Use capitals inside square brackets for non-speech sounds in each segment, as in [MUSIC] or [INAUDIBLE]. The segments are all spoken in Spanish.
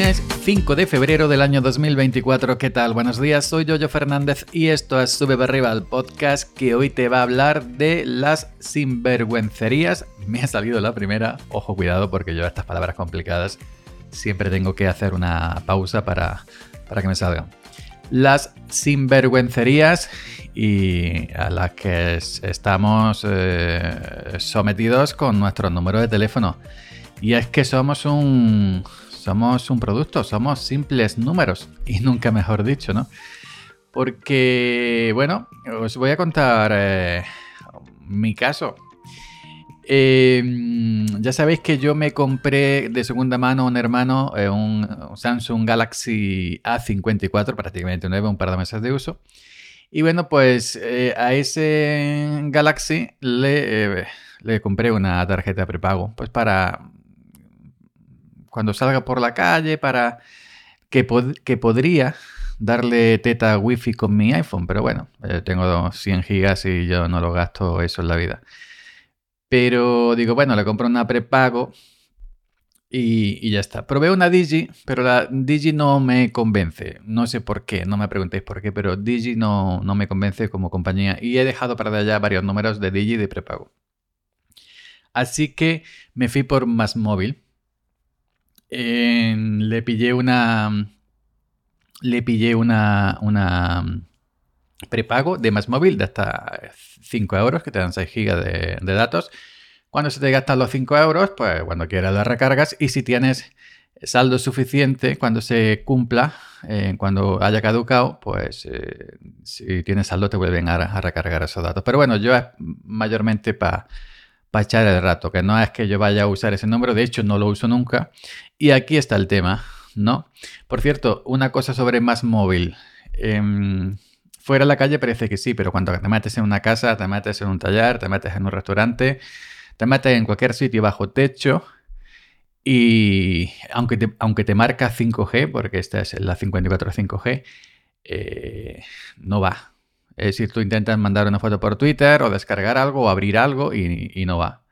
Lunes 5 de febrero del año 2024. ¿Qué tal? Buenos días, soy Yoyo Fernández y esto es Sube arriba, podcast que hoy te va a hablar de las sinvergüencerías. Me ha salido la primera, ojo, cuidado, porque yo estas palabras complicadas siempre tengo que hacer una pausa para, para que me salgan. Las sinvergüencerías y a las que estamos eh, sometidos con nuestro número de teléfono. Y es que somos un, somos un producto, somos simples números. Y nunca mejor dicho, ¿no? Porque, bueno, os voy a contar eh, mi caso. Em, ya sabéis que yo me compré de segunda mano un hermano, eh, un Samsung Galaxy A54, prácticamente nuevo, un par de meses de uso. Y bueno, pues eh, a ese Galaxy le, le compré una tarjeta prepago, pues para cuando salga por la calle para que, que podría darle teta wifi con mi iPhone, pero bueno, eh, tengo 100 gigas y yo no lo gasto eso en la vida. Pero digo, bueno, le compro una prepago y, ya está. Probé una Digi, pero la Digi no me convence. No sé por qué, no me preguntéis por qué, pero Digi no, no me convence como compañía y he dejado para allá varios números de Digi de prepago. Así que me fui por Más Móvil le pillé una. Le pillé una, una prepago de más móvil de hasta 5 euros, que te dan 6 gigas de, datos. Cuando se te gastan los 5 euros, pues cuando quieras las recargas. Y si tienes saldo suficiente, cuando se cumpla, eh, cuando haya caducado, pues eh, si tienes saldo te vuelven a, a, recargar esos datos. Pero bueno, yo es mayormente para para echar el rato, que no es que yo vaya a usar ese número, de hecho no lo uso nunca. Y aquí está el tema, ¿no? Por cierto, una cosa sobre más móvil. Em, fuera de la calle parece que sí, pero cuando te metes en una casa, te metes en un taller, te metes en un restaurante, te metes en cualquier sitio bajo techo y aunque te, aunque te marca 5G, porque esta es la 54 5G, eh, no va. Es decir, tú intentas mandar una foto por Twitter o descargar algo o abrir algo y, no va.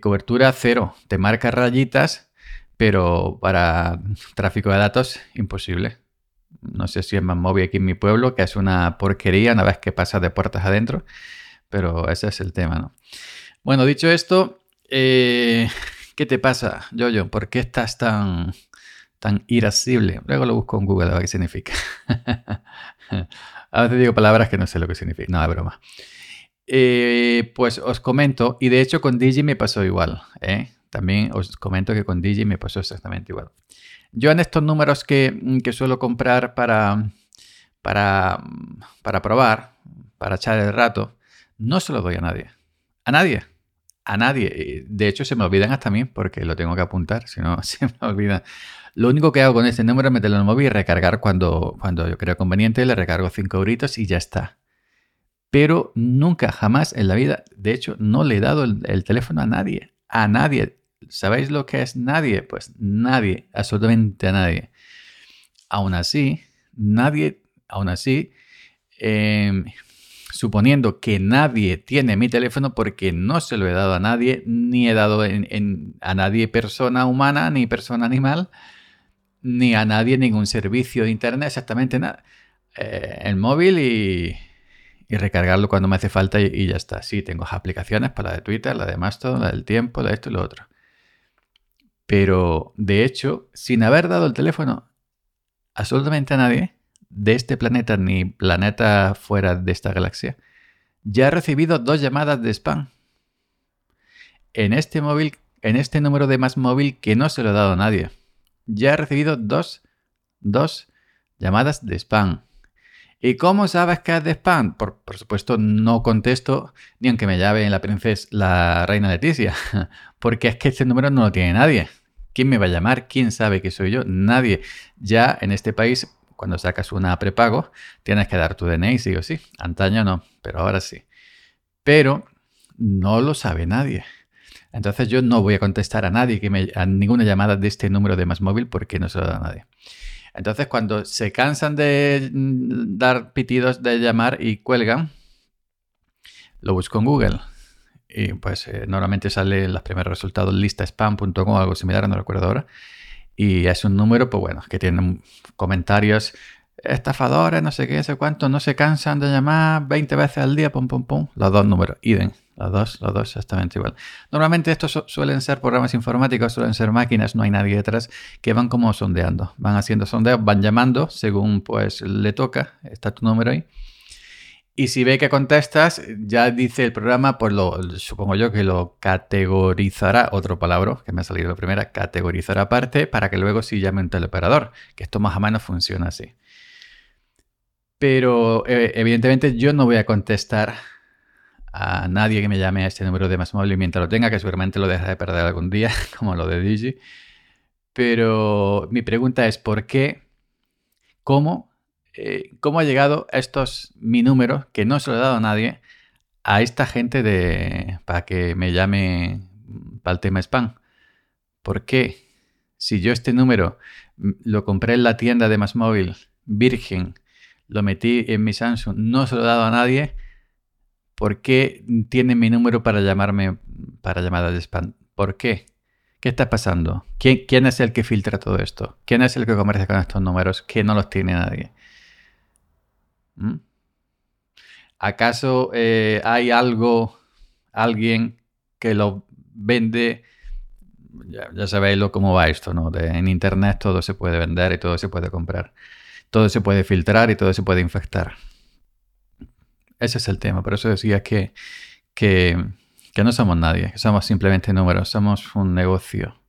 cobertura cero. Te marca rayitas, pero para tráfico de datos, imposible. No sé si es más móvil aquí en mi pueblo, que es una porquería una vez que pasa de puertas adentro, pero ese es el tema, ¿no? Bueno, dicho esto, eh, ¿qué te pasa, Jojo? ¿Por qué estás tan, tan irascible? Luego lo busco en Google a ver qué significa. [LAUGHS] A veces digo palabras que no sé lo que significa. No, broma. Eh, pues os comento, y de hecho con Digi me pasó igual. ¿eh? También os comento que con Digi me pasó exactamente igual. Yo en estos números que, suelo comprar para, para, para probar, para echar el rato, no se los doy a nadie. A nadie. A nadie. De hecho, se me olvidan hasta a mí porque lo tengo que apuntar, si no, [LAUGHS] se me olvidan. Lo único que hago con este número es meterlo en el móvil y recargar cuando, cuando yo creo conveniente, le recargo 5 euritos y ya está. Pero nunca, jamás en la vida, de hecho, no le he dado el, teléfono a nadie. A nadie. ¿Sabéis lo que es nadie? Pues nadie, absolutamente a nadie. Aún así, nadie, aún así, em, suponiendo que nadie tiene mi teléfono porque no se lo he dado a nadie, ni he dado a nadie persona humana ni persona animal, ni a nadie ningún servicio de internet, exactamente nada. Eh, el móvil y, recargarlo cuando me hace falta y, ya está. Sí, tengo aplicaciones para la de Twitter, la de Mastodon, la del tiempo, la de esto y lo otro. Pero de hecho, sin haber dado el teléfono absolutamente a nadie de este planeta ni planeta fuera de esta galaxia, ya he recibido dos llamadas de spam. En este móvil, en este número de más móvil que no se lo he dado a nadie ya he recibido dos, llamadas de spam. ¿Y cómo sabes que es de spam? Por, supuesto, no contesto ni aunque me llame la princesa, la reina Leticia, [LAUGHS] porque es que este número no lo tiene nadie. ¿Quién me va a llamar? ¿Quién sabe que soy yo? Nadie. Ya en este país, cuando sacas una prepago, tienes que dar tu DNI, sí o sí. Antaño no, pero ahora sí. Pero no lo sabe nadie. Entonces yo no voy a contestar a nadie, que me, a ninguna llamada de este número de más móvil porque no se lo da a nadie. Entonces cuando se cansan de mm, dar pitidos de llamar y cuelgan, lo busco en Google. Y pues eh, normalmente sale los primeros resultados lista spam.com o algo similar, no recuerdo ahora. Y es un número, pues bueno, que tiene comentarios estafadores, no sé qué, no sé cuánto, no se cansan de llamar 20 veces al día, pum, pum, pum. Los dos números, idem. Los dos, los dos exactamente igual. Normalmente estos suelen ser programas informáticos, suelen ser máquinas, no hay nadie detrás, que van como sondeando. Van haciendo sondeos, van llamando según pues le toca, está tu número ahí. Y si ve que contestas, ya dice el programa, pues lo, supongo yo que lo categorizará, otro palabra que me ha salido la primera, categorizará aparte para que luego sí llame un teleoperador, que esto más o menos funciona así. Pero eh, evidentemente yo no voy a contestar a nadie que me llame a este número de más móvil mientras lo tenga, que seguramente lo dejaré de perder algún día, [LAUGHS] como lo de Digi. Pero mi pregunta es, ¿por qué? ¿Cómo? Eh, ¿Cómo ha llegado estos mi número, que no se lo he dado a nadie, a esta gente de para que me llame para el tema spam? ¿Por qué? Si yo este número lo compré en la tienda de más móvil, virgen, lo metí en mi Samsung, no se lo he dado a nadie, ¿por qué tiene mi número para llamarme para llamadas de spam? ¿Por qué? ¿Qué está pasando? ¿Quién, es el que filtra todo esto? ¿Quién es el que comercia con estos números que no los tiene nadie? ¿Mm? ¿Acaso eh, hay algo, alguien que lo vende? Ya, sabéis lo, cómo va esto, ¿no? en Internet todo se puede vender y todo se puede comprar todo se puede filtrar y todo se puede infectar. Ese es el tema. Por eso decía que, que, no somos nadie, que somos simplemente números, somos un negocio.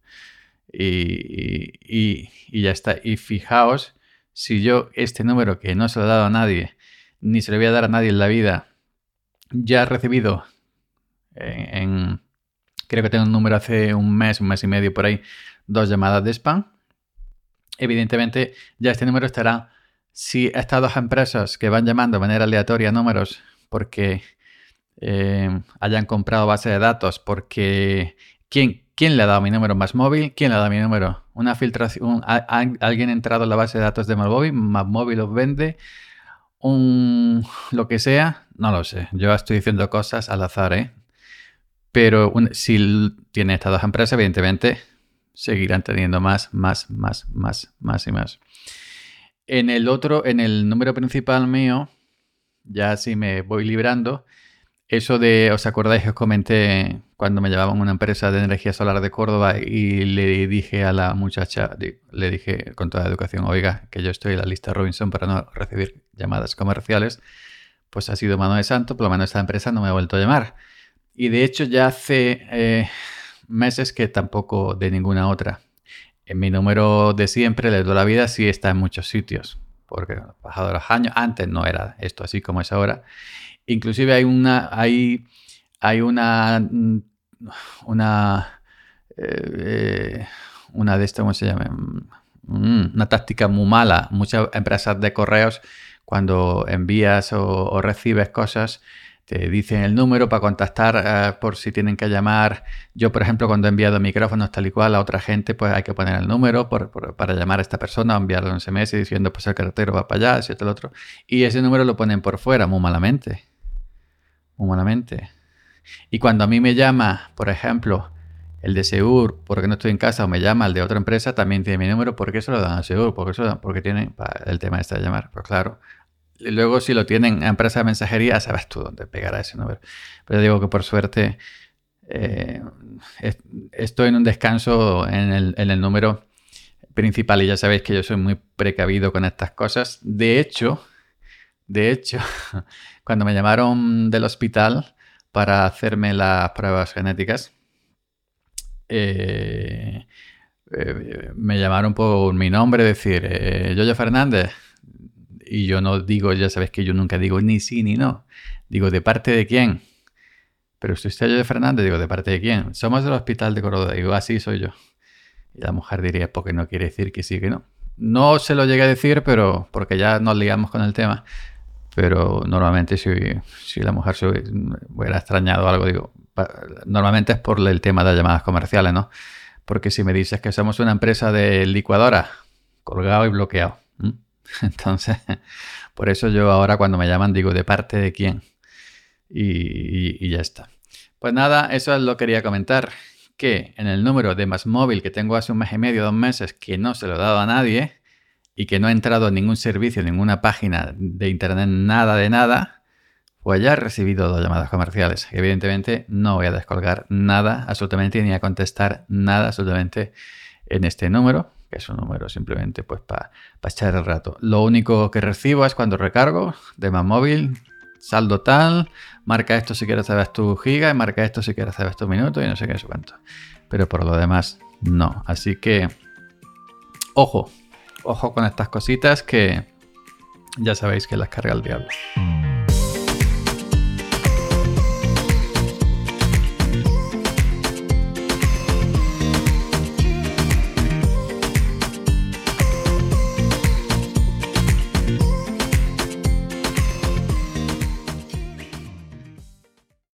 Y, ya está. Y fijaos, si yo este número que no se lo he dado a nadie, ni se lo voy a dar a nadie en la vida, ya he recibido en, creo que tengo un número hace un mes, un mes y medio por ahí, dos llamadas de spam evidentemente ya este número estará. Si estas dos empresas que van llamando de manera aleatoria números porque eh, hayan comprado base de datos, porque ¿quién, ¿quién le ha dado mi número más móvil? ¿Quién le ha dado mi número? Una filtración, alguien ha entrado en la base de datos de más móvil os vende, un lo que sea, no lo sé. Yo estoy diciendo cosas al azar, ¿eh? Pero si tiene estas dos empresas, evidentemente seguirán teniendo más, más, más, más, más y más. En el otro, en el número principal mío, ya si me voy librando, eso de, ¿os acordáis que os comenté cuando me llevaban una empresa de energía solar de Córdoba y le dije a la muchacha, le dije con toda educación, oiga, que yo estoy en la lista Robinson para no recibir llamadas comerciales? Pues ha sido mano de santo, por lo menos esta empresa no me ha vuelto a llamar. Y de hecho ya hace eh, meses que tampoco de ninguna otra. En mi número de siempre, de toda la vida, sí está en muchos sitios, porque pasado los años, antes no era esto así como es ahora. Inclusive hay una, hay, hay una, mm, una, eh, una de estas, ¿cómo se llama? Mm, una táctica muy mala. Muchas empresas de correos, cuando envías o recibes cosas, te dicen el número para contactar eh, por si tienen que llamar. Yo, por ejemplo, cuando he enviado micrófonos tal y cual a otra gente, pues hay que poner el número para llamar a esta persona o enviarle un SMS diciendo, pues el carretero va para allá, esto, el otro. Y ese número lo ponen por fuera, muy malamente. Muy malamente. Y cuando a mí me llama, por ejemplo, el de Segur, porque no estoy en casa, o me llama el de otra empresa, también tiene mi número. ¿Por qué se lo dan a Segur? Porque, eso, porque tiene el tema este de llamar. Pues claro, luego, si lo tienen en empresa de mensajería, sabes tú dónde pegará ese número. Pero digo que por suerte eh, estoy en un descanso en el, número principal y ya sabéis que yo soy muy precavido con estas cosas. De hecho, de hecho, [LAUGHS] cuando me llamaron del hospital para hacerme las pruebas genéticas, eh, eh, me llamaron por mi nombre, decir, eh, Yoyo Fernández y yo no digo, ya sabes que yo nunca digo ni sí ni no. Digo, ¿de parte de quién? Pero si usted de Fernández, digo, ¿de parte de quién? Somos del hospital de Córdoba. Digo, así ah, soy yo. Y la mujer diría, porque no quiere decir que sí, que no. No se lo llegué a decir, pero porque ya nos ligamos con el tema. Pero normalmente si, si la mujer se hubiera extrañado algo, digo, normalmente es por el tema de las llamadas comerciales, ¿no? Porque si me dices que somos una empresa de licuadora, colgado y bloqueado. [LAUGHS] Entonces, por eso yo ahora cuando me llaman digo de parte de quién. Y, ya está. Pues nada, eso lo quería comentar. que en el número de más móvil que tengo hace un mes y medio, dos meses, que no se lo he dado a nadie y que no he entrado en ningún servicio, ninguna página de internet, nada de nada, pues ya he recibido dos llamadas comerciales. Evidentemente no voy a descolgar nada, absolutamente, ni a contestar nada, absolutamente, en este número, que es un número simplemente pues para echar el rato. Lo único que recibo es cuando recargo de más móvil, saldo tal, marca esto si quieres saber tu giga, y marca esto si quieres saber tu minuto y no sé qué, es cuánto. Pero por lo demás, no. Así que, ojo, ojo con estas cositas que ya sabéis que las carga el diablo.